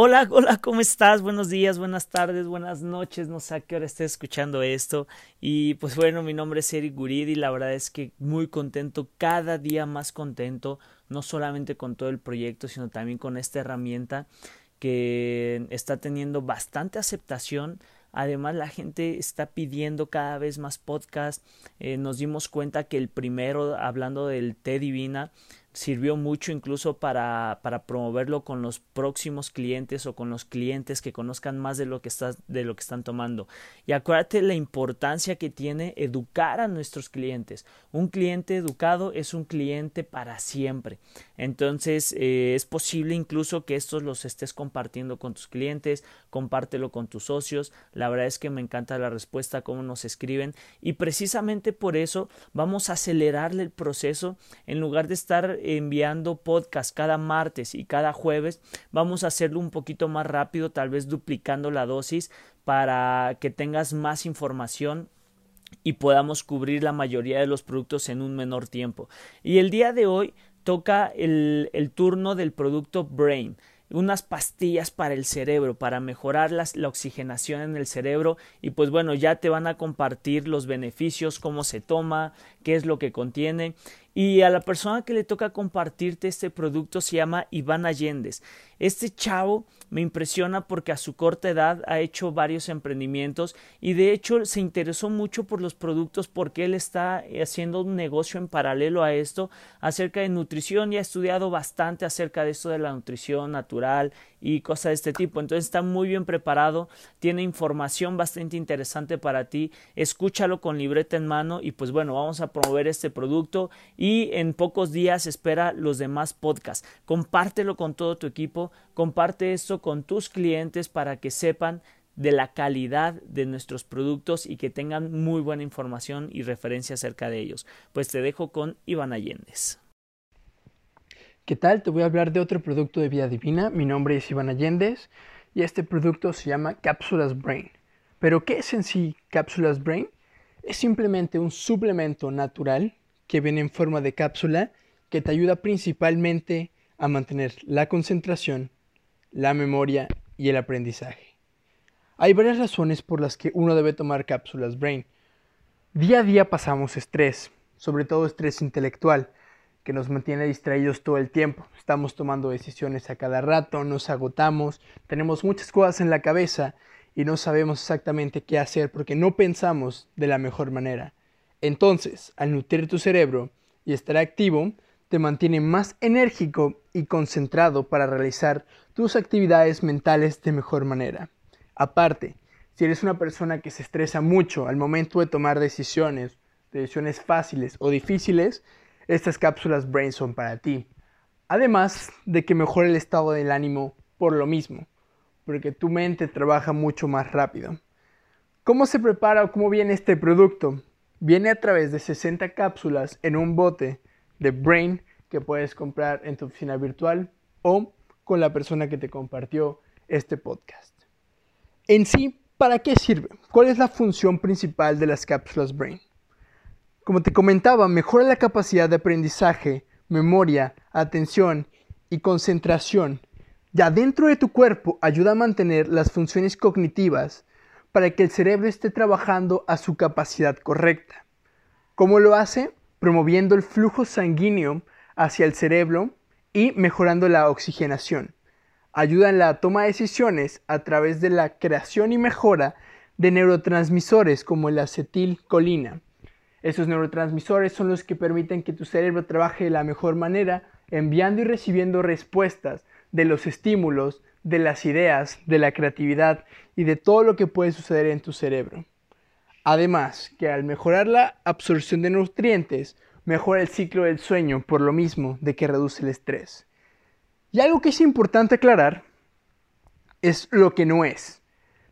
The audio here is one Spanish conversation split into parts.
Hola, hola, ¿cómo estás? Buenos días, buenas tardes, buenas noches, no sé a qué hora estés escuchando esto. Y pues bueno, mi nombre es Eric Guridi la verdad es que muy contento, cada día más contento, no solamente con todo el proyecto, sino también con esta herramienta que está teniendo bastante aceptación. Además, la gente está pidiendo cada vez más podcasts. Eh, nos dimos cuenta que el primero, hablando del té divina, sirvió mucho incluso para, para, promoverlo con los próximos clientes o con los clientes que conozcan más de lo que, está, de lo que están tomando. Y acuérdate la importancia que tiene educar a nuestros clientes. Un cliente educado es un cliente para siempre. Entonces eh, es posible incluso que estos los estés compartiendo con tus clientes, compártelo con tus socios. La verdad es que me encanta la respuesta, cómo nos escriben. Y precisamente por eso vamos a acelerarle el proceso en lugar de estar enviando podcast cada martes y cada jueves, vamos a hacerlo un poquito más rápido, tal vez duplicando la dosis para que tengas más información y podamos cubrir la mayoría de los productos en un menor tiempo. Y el día de hoy toca el, turno del producto Brain unas pastillas para el cerebro, para mejorar la oxigenación en el cerebro y pues bueno, ya te van a compartir los beneficios, cómo se toma, qué es lo que contiene y a la persona que le toca compartirte este producto se llama Iván Allendez. Este chavo me impresiona porque a su corta edad ha hecho varios emprendimientos y de hecho se interesó mucho por los productos porque él está haciendo un negocio en paralelo a esto acerca de nutrición y ha estudiado bastante acerca de esto de la nutrición natural y cosas de este tipo. Entonces está muy bien preparado, tiene información bastante interesante para ti. Escúchalo con libreta en mano y pues bueno, vamos a promover este producto y en pocos días espera los demás podcasts. Compártelo con todo tu equipo, comparte esto con tus clientes para que sepan de la calidad de nuestros productos y que tengan muy buena información y referencia acerca de ellos. Pues te dejo con Iván Allendez. ¿Qué tal? Te voy a hablar de otro producto de Vida Divina. Mi nombre es Iván Allendez y este producto se llama Cápsulas Brain. ¿Pero qué es en sí Cápsulas Brain? Es simplemente un suplemento natural que viene en forma de cápsula que te ayuda principalmente a mantener la concentración, la memoria y el aprendizaje. Hay varias razones por las que uno debe tomar cápsulas Brain. Día a día pasamos estrés, sobre todo estrés intelectual, que nos mantiene distraídos todo el tiempo. Estamos tomando decisiones a cada rato, nos agotamos, tenemos muchas cosas en la cabeza y no sabemos exactamente qué hacer porque no pensamos de la mejor manera. Entonces, al nutrir tu cerebro y estar activo, te mantiene más enérgico y concentrado para realizar tus actividades mentales de mejor manera. Aparte, si eres una persona que se estresa mucho al momento de tomar decisiones, decisiones fáciles o difíciles, estas cápsulas Brain son para ti. Además de que mejora el estado del ánimo por lo mismo, porque tu mente trabaja mucho más rápido. ¿Cómo se prepara o cómo viene este producto? Viene a través de 60 cápsulas en un bote de Brain que puedes comprar en tu oficina virtual o con la persona que te compartió este podcast. En sí, ¿para qué sirve? ¿Cuál es la función principal de las cápsulas Brain? Como te comentaba, mejora la capacidad de aprendizaje, memoria, atención y concentración. Ya dentro de tu cuerpo ayuda a mantener las funciones cognitivas para que el cerebro esté trabajando a su capacidad correcta. ¿Cómo lo hace? Promoviendo el flujo sanguíneo hacia el cerebro y mejorando la oxigenación. Ayuda en la toma de decisiones a través de la creación y mejora de neurotransmisores como la acetilcolina esos neurotransmisores son los que permiten que tu cerebro trabaje de la mejor manera, enviando y recibiendo respuestas de los estímulos, de las ideas, de la creatividad y de todo lo que puede suceder en tu cerebro. Además, que al mejorar la absorción de nutrientes, mejora el ciclo del sueño por lo mismo de que reduce el estrés. Y algo que es importante aclarar es lo que no es.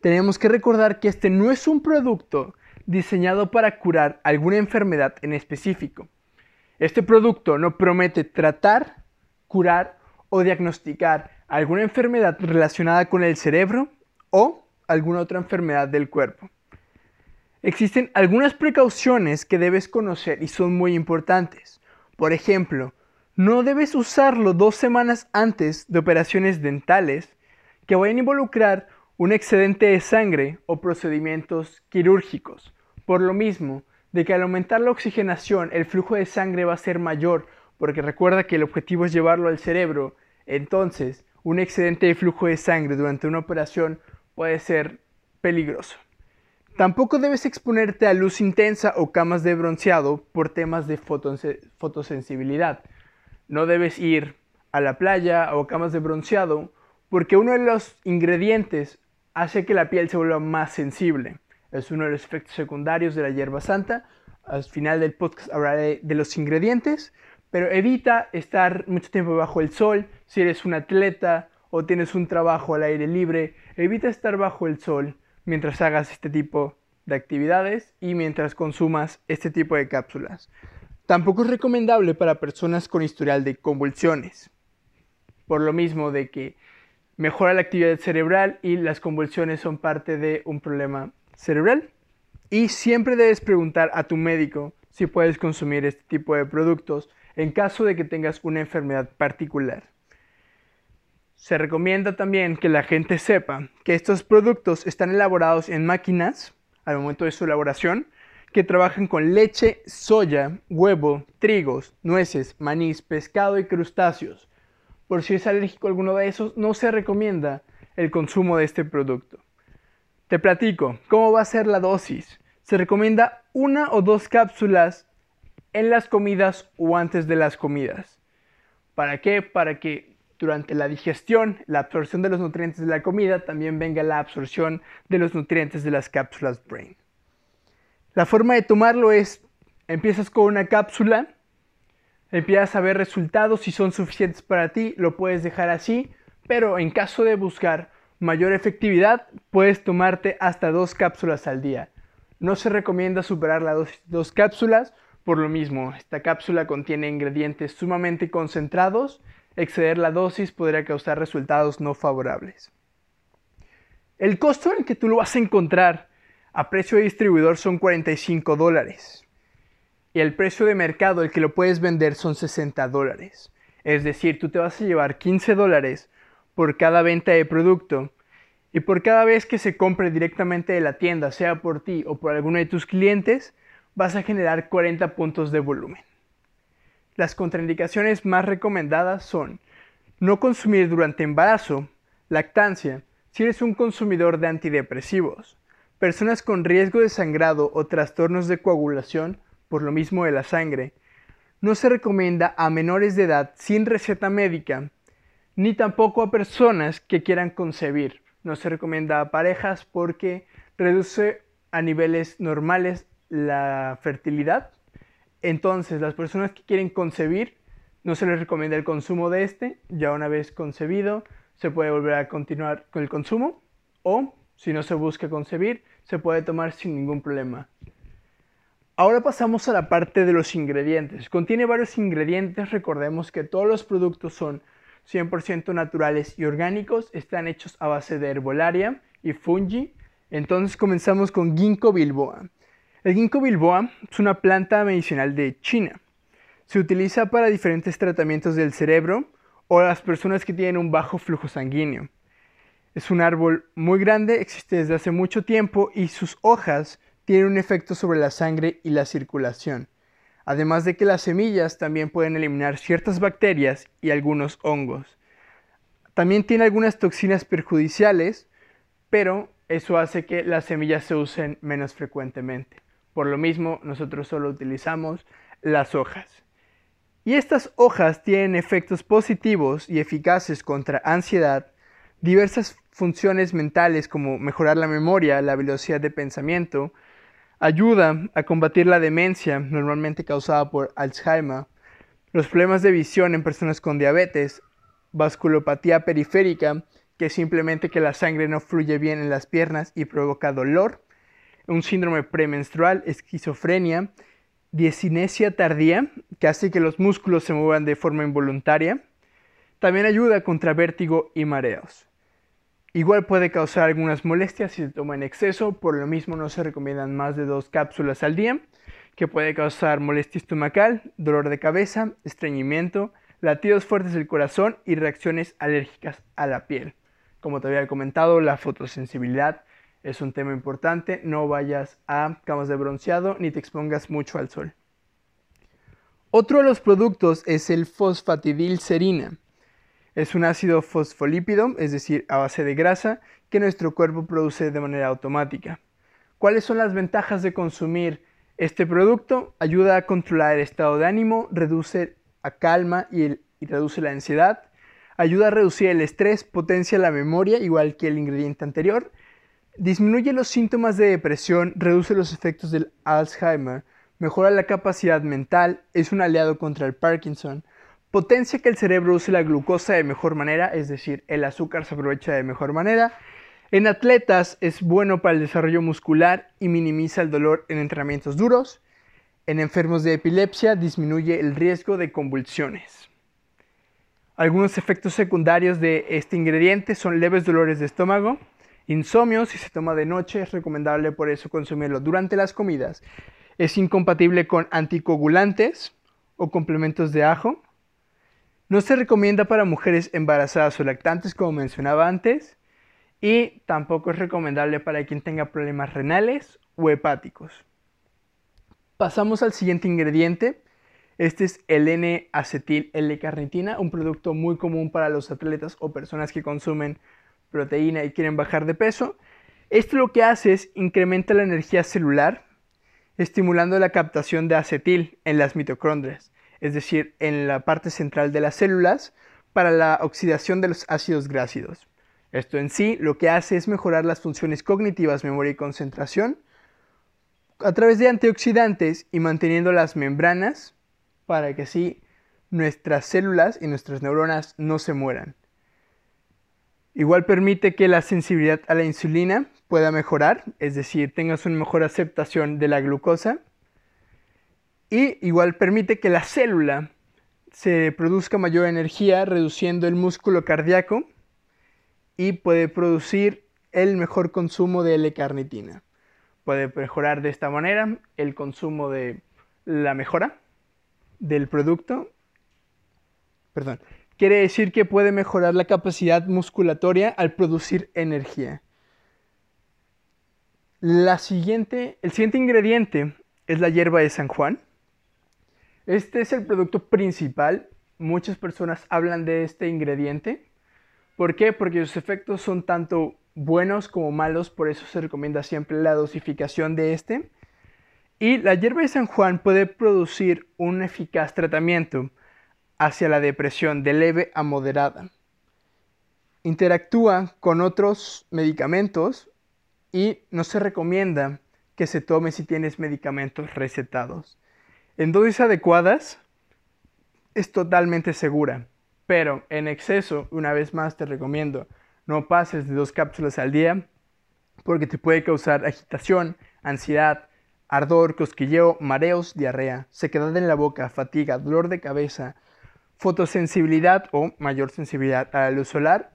Tenemos que recordar que este no es un producto diseñado para curar alguna enfermedad en específico. Este producto no promete tratar, curar o diagnosticar alguna enfermedad relacionada con el cerebro o alguna otra enfermedad del cuerpo. Existen algunas precauciones que debes conocer y son muy importantes. Por ejemplo, no debes usarlo dos semanas antes de operaciones dentales que vayan a involucrar un excedente de sangre o procedimientos quirúrgicos. Por lo mismo, de que al aumentar la oxigenación el flujo de sangre va a ser mayor, porque recuerda que el objetivo es llevarlo al cerebro, entonces un excedente de flujo de sangre durante una operación puede ser peligroso. Tampoco debes exponerte a luz intensa o camas de bronceado por temas de fotosensibilidad. No debes ir a la playa o camas de bronceado porque uno de los ingredientes hace que la piel se vuelva más sensible. Es uno de los efectos secundarios de la hierba santa. Al final del podcast hablaré de los ingredientes, pero evita estar mucho tiempo bajo el sol. Si eres un atleta o tienes un trabajo al aire libre, evita estar bajo el sol mientras hagas este tipo de actividades y mientras consumas este tipo de cápsulas. Tampoco es recomendable para personas con historial de convulsiones, por lo mismo de que mejora la actividad cerebral y las convulsiones son parte de un problema cerebral. Y siempre debes preguntar a tu médico si puedes consumir este tipo de productos en caso de que tengas una enfermedad particular. Se recomienda también que la gente sepa que estos productos están elaborados en máquinas al momento de su elaboración que trabajan con leche, soya, huevo, trigos, nueces, manís, pescado y crustáceos. Por si es alérgico a alguno de esos, no se recomienda el consumo de este producto. Te platico, ¿cómo va a ser la dosis? Se recomienda una o dos cápsulas en las comidas o antes de las comidas. ¿Para qué? Para que durante la digestión, la absorción de los nutrientes de la comida, también venga la absorción de los nutrientes de las cápsulas Brain. La forma de tomarlo es, empiezas con una cápsula, empiezas a ver resultados, si son suficientes para ti, lo puedes dejar así, pero en caso de buscar mayor efectividad, puedes tomarte hasta dos cápsulas al día. No se recomienda superar las dos, cápsulas, por lo mismo, esta cápsula contiene ingredientes sumamente concentrados, exceder la dosis podría causar resultados no favorables. El costo en el que tú lo vas a encontrar a precio de distribuidor son 45 dólares y el precio de mercado el que lo puedes vender son 60 dólares. Es decir, tú te vas a llevar 15 dólares por cada venta de producto y por cada vez que se compre directamente de la tienda, sea por ti o por alguno de tus clientes, vas a generar 40 puntos de volumen. Las contraindicaciones más recomendadas son no consumir durante embarazo, lactancia, si eres un consumidor de antidepresivos, personas con riesgo de sangrado o trastornos de coagulación por lo mismo de la sangre, no se recomienda a menores de edad sin receta médica ni tampoco a personas que quieran concebir. No se recomienda a parejas porque reduce a niveles normales la fertilidad. Entonces, las personas que quieren concebir, no se les recomienda el consumo de este. Ya una vez concebido, se puede volver a continuar con el consumo. O, si no se busca concebir, se puede tomar sin ningún problema. Ahora pasamos a la parte de los ingredientes. Contiene varios ingredientes. Recordemos que todos los productos son 100% naturales y orgánicos, están hechos a base de herbolaria y fungi. Entonces comenzamos con ginkgo bilboa. El ginkgo bilboa es una planta medicinal de China. Se utiliza para diferentes tratamientos del cerebro o las personas que tienen un bajo flujo sanguíneo. Es un árbol muy grande, existe desde hace mucho tiempo y sus hojas tienen un efecto sobre la sangre y la circulación además de que las semillas también pueden eliminar ciertas bacterias y algunos hongos. También tiene algunas toxinas perjudiciales, pero eso hace que las semillas se usen menos frecuentemente. Por lo mismo, nosotros solo utilizamos las hojas. Y estas hojas tienen efectos positivos y eficaces contra ansiedad, diversas funciones mentales como mejorar la memoria, la velocidad de pensamiento, Ayuda a combatir la demencia, normalmente causada por Alzheimer, los problemas de visión en personas con diabetes, vasculopatía periférica, que es simplemente que la sangre no fluye bien en las piernas y provoca dolor, un síndrome premenstrual, esquizofrenia, diesinesia tardía, que hace que los músculos se muevan de forma involuntaria. También ayuda contra vértigo y mareos. Igual puede causar algunas molestias si se toma en exceso, por lo mismo no se recomiendan más de dos cápsulas al día, que puede causar molestia estomacal, dolor de cabeza, estreñimiento, latidos fuertes del corazón y reacciones alérgicas a la piel. Como te había comentado, la fotosensibilidad es un tema importante. No vayas a camas de bronceado ni te expongas mucho al sol. Otro de los productos es el fosfatidilcerina. Es un ácido fosfolípido, es decir, a base de grasa, que nuestro cuerpo produce de manera automática. ¿Cuáles son las ventajas de consumir este producto? Ayuda a controlar el estado de ánimo, reduce a calma y, y reduce la ansiedad, ayuda a reducir el estrés, potencia la memoria, igual que el ingrediente anterior, disminuye los síntomas de depresión, reduce los efectos del Alzheimer, mejora la capacidad mental, es un aliado contra el Parkinson, potencia que el cerebro use la glucosa de mejor manera, es decir, el azúcar se aprovecha de mejor manera. En atletas es bueno para el desarrollo muscular y minimiza el dolor en entrenamientos duros. En enfermos de epilepsia disminuye el riesgo de convulsiones. Algunos efectos secundarios de este ingrediente son leves dolores de estómago, insomnio si se toma de noche, es recomendable por eso consumirlo durante las comidas. Es incompatible con anticoagulantes o complementos de ajo. No se recomienda para mujeres embarazadas o lactantes, como mencionaba antes, y tampoco es recomendable para quien tenga problemas renales o hepáticos. Pasamos al siguiente ingrediente. Este es el N-acetil L-carnitina, un producto muy común para los atletas o personas que consumen proteína y quieren bajar de peso. Esto lo que hace es incrementa la energía celular, estimulando la captación de acetil en las mitocondrias es decir, en la parte central de las células, para la oxidación de los ácidos grácidos. Esto en sí lo que hace es mejorar las funciones cognitivas, memoria y concentración a través de antioxidantes y manteniendo las membranas para que así nuestras células y nuestras neuronas no se mueran. Igual permite que la sensibilidad a la insulina pueda mejorar, es decir, tengas una mejor aceptación de la glucosa y igual permite que la célula se produzca mayor energía reduciendo el músculo cardíaco y puede producir el mejor consumo de L-carnitina. Puede mejorar de esta manera el consumo de la mejora del producto. Perdón. Quiere decir que puede mejorar la capacidad musculatoria al producir energía. La siguiente, el siguiente ingrediente es la hierba de San Juan. Este es el producto principal. Muchas personas hablan de este ingrediente. ¿Por qué? Porque sus efectos son tanto buenos como malos, por eso se recomienda siempre la dosificación de este. Y la hierba de San Juan puede producir un eficaz tratamiento hacia la depresión de leve a moderada. Interactúa con otros medicamentos y no se recomienda que se tome si tienes medicamentos recetados. En dosis adecuadas es totalmente segura, pero en exceso, una vez más te recomiendo, no pases de dos cápsulas al día porque te puede causar agitación, ansiedad, ardor, cosquilleo, mareos, diarrea, sequedad en la boca, fatiga, dolor de cabeza, fotosensibilidad o mayor sensibilidad a la luz solar,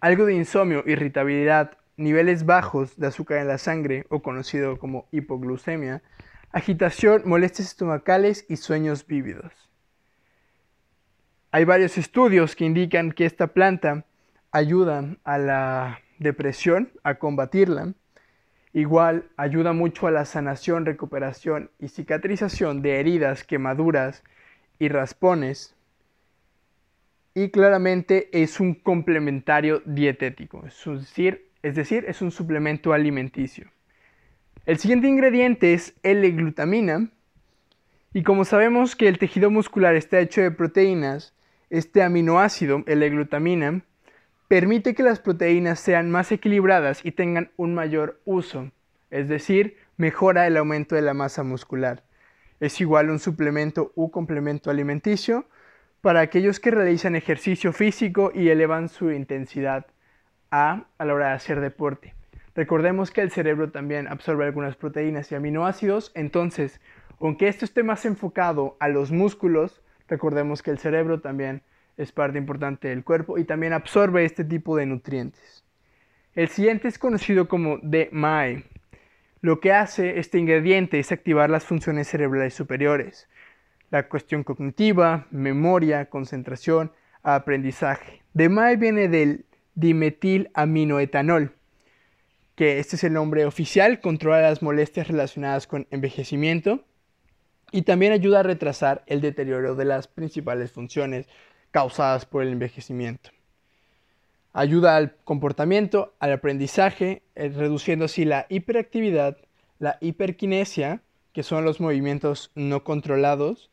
algo de insomnio, irritabilidad, niveles bajos de azúcar en la sangre o conocido como hipoglucemia, agitación, molestias estomacales y sueños vívidos. Hay varios estudios que indican que esta planta ayuda a la depresión, a combatirla. Igual ayuda mucho a la sanación, recuperación y cicatrización de heridas, quemaduras y raspones. Y claramente es un complementario dietético, es decir, es decir, es un suplemento alimenticio. El siguiente ingrediente es L-glutamina. Y como sabemos que el tejido muscular está hecho de proteínas, este aminoácido, L-glutamina, permite que las proteínas sean más equilibradas y tengan un mayor uso, es decir, mejora el aumento de la masa muscular. Es igual un suplemento u complemento alimenticio para aquellos que realizan ejercicio físico y elevan su intensidad a, a la hora de hacer deporte. Recordemos que el cerebro también absorbe algunas proteínas y aminoácidos, entonces, aunque esto esté más enfocado a los músculos, recordemos que el cerebro también es parte importante del cuerpo y también absorbe este tipo de nutrientes. El siguiente es conocido como DMAE. Lo que hace este ingrediente es activar las funciones cerebrales superiores, la cuestión cognitiva, memoria, concentración, aprendizaje. DMAE viene del dimetilaminoetanol, que este es el nombre oficial, controla las molestias relacionadas con envejecimiento y también ayuda a retrasar el deterioro de las principales funciones causadas por el envejecimiento. Ayuda al comportamiento, al aprendizaje, eh, reduciendo así la hiperactividad, la hiperquinesia, que son los movimientos no controlados,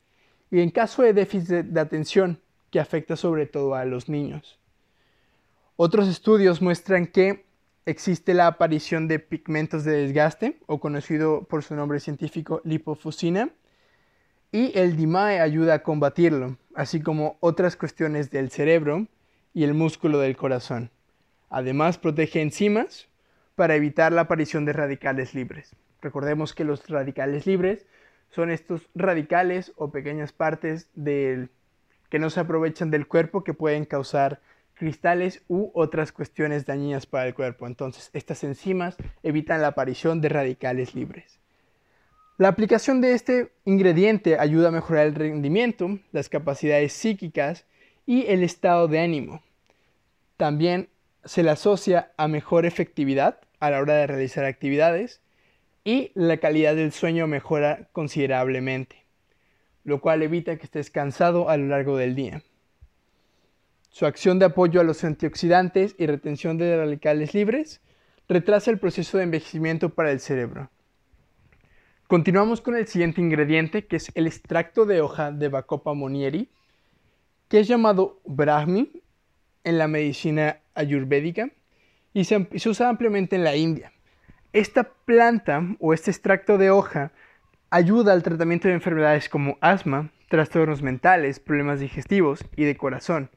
y en caso de déficit de atención, que afecta sobre todo a los niños. Otros estudios muestran que existe la aparición de pigmentos de desgaste, o conocido por su nombre científico lipofusina, y el DIMAE ayuda a combatirlo, así como otras cuestiones del cerebro y el músculo del corazón. Además, protege enzimas para evitar la aparición de radicales libres. Recordemos que los radicales libres son estos radicales o pequeñas partes del, que no se aprovechan del cuerpo que pueden causar cristales u otras cuestiones dañinas para el cuerpo. Entonces, estas enzimas evitan la aparición de radicales libres. La aplicación de este ingrediente ayuda a mejorar el rendimiento, las capacidades psíquicas y el estado de ánimo. También se le asocia a mejor efectividad a la hora de realizar actividades y la calidad del sueño mejora considerablemente, lo cual evita que estés cansado a lo largo del día. Su acción de apoyo a los antioxidantes y retención de radicales libres retrasa el proceso de envejecimiento para el cerebro. Continuamos con el siguiente ingrediente, que es el extracto de hoja de Bacopa monieri, que es llamado Brahmi en la medicina ayurvédica y se, se usa ampliamente en la India. Esta planta o este extracto de hoja ayuda al tratamiento de enfermedades como asma, trastornos mentales, problemas digestivos y de corazón.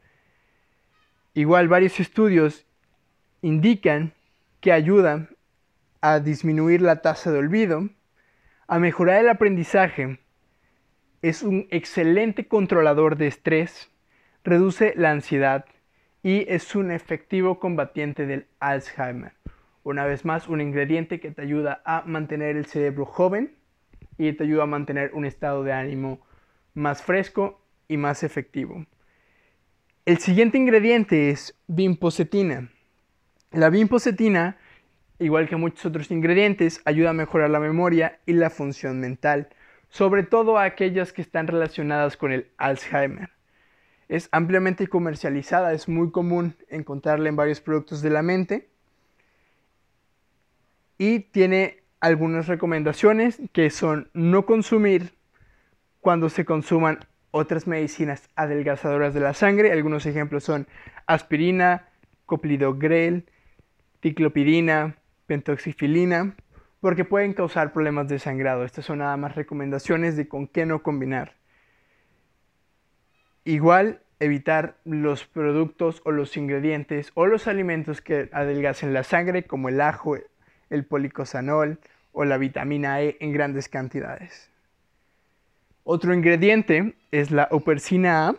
Igual varios estudios indican que ayuda a disminuir la tasa de olvido, a mejorar el aprendizaje, es un excelente controlador de estrés, reduce la ansiedad y es un efectivo combatiente del Alzheimer. Una vez más, un ingrediente que te ayuda a mantener el cerebro joven y te ayuda a mantener un estado de ánimo más fresco y más efectivo. El siguiente ingrediente es bimpocetina. La bimpocetina, igual que muchos otros ingredientes, ayuda a mejorar la memoria y la función mental, sobre todo aquellas que están relacionadas con el Alzheimer. Es ampliamente comercializada, es muy común encontrarla en varios productos de la mente y tiene algunas recomendaciones que son no consumir cuando se consuman otras medicinas adelgazadoras de la sangre. Algunos ejemplos son aspirina, coplidogrel, ticlopidina, pentoxifilina, porque pueden causar problemas de sangrado. Estas son nada más recomendaciones de con qué no combinar. Igual evitar los productos o los ingredientes o los alimentos que adelgacen la sangre, como el ajo, el policosanol o la vitamina E en grandes cantidades. Otro ingrediente es la opersina A,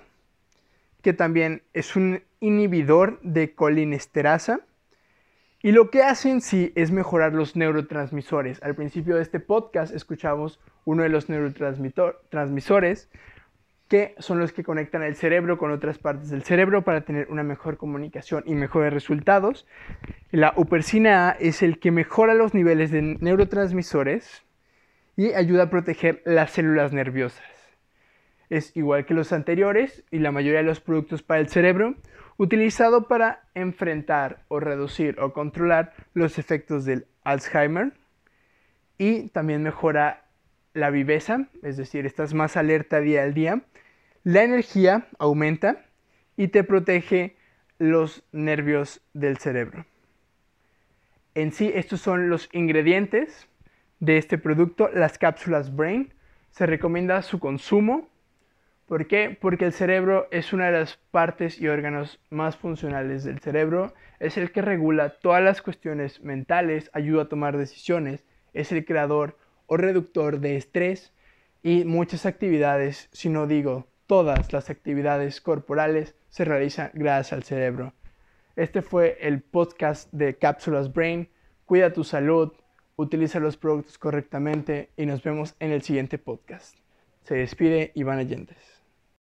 que también es un inhibidor de colinesterasa. Y lo que hace en sí es mejorar los neurotransmisores. Al principio de este podcast escuchamos uno de los neurotransmisores que son los que conectan el cerebro con otras partes del cerebro para tener una mejor comunicación y mejores resultados. La upersina A es el que mejora los niveles de neurotransmisores y ayuda a proteger las células nerviosas. Es igual que los anteriores y la mayoría de los productos para el cerebro, utilizado para enfrentar o reducir o controlar los efectos del Alzheimer y también mejora la viveza, es decir, estás más alerta día al día, la energía aumenta y te protege los nervios del cerebro. En sí, estos son los ingredientes de este producto, las cápsulas Brain. Se recomienda su consumo. ¿Por qué? Porque el cerebro es una de las partes y órganos más funcionales del cerebro. Es el que regula todas las cuestiones mentales, ayuda a tomar decisiones, es el creador o reductor de estrés y muchas actividades, si no digo todas las actividades corporales, se realizan gracias al cerebro. Este fue el podcast de Cápsulas Brain. Cuida tu salud, utiliza los productos correctamente y nos vemos en el siguiente podcast. Se despide Iván Allende.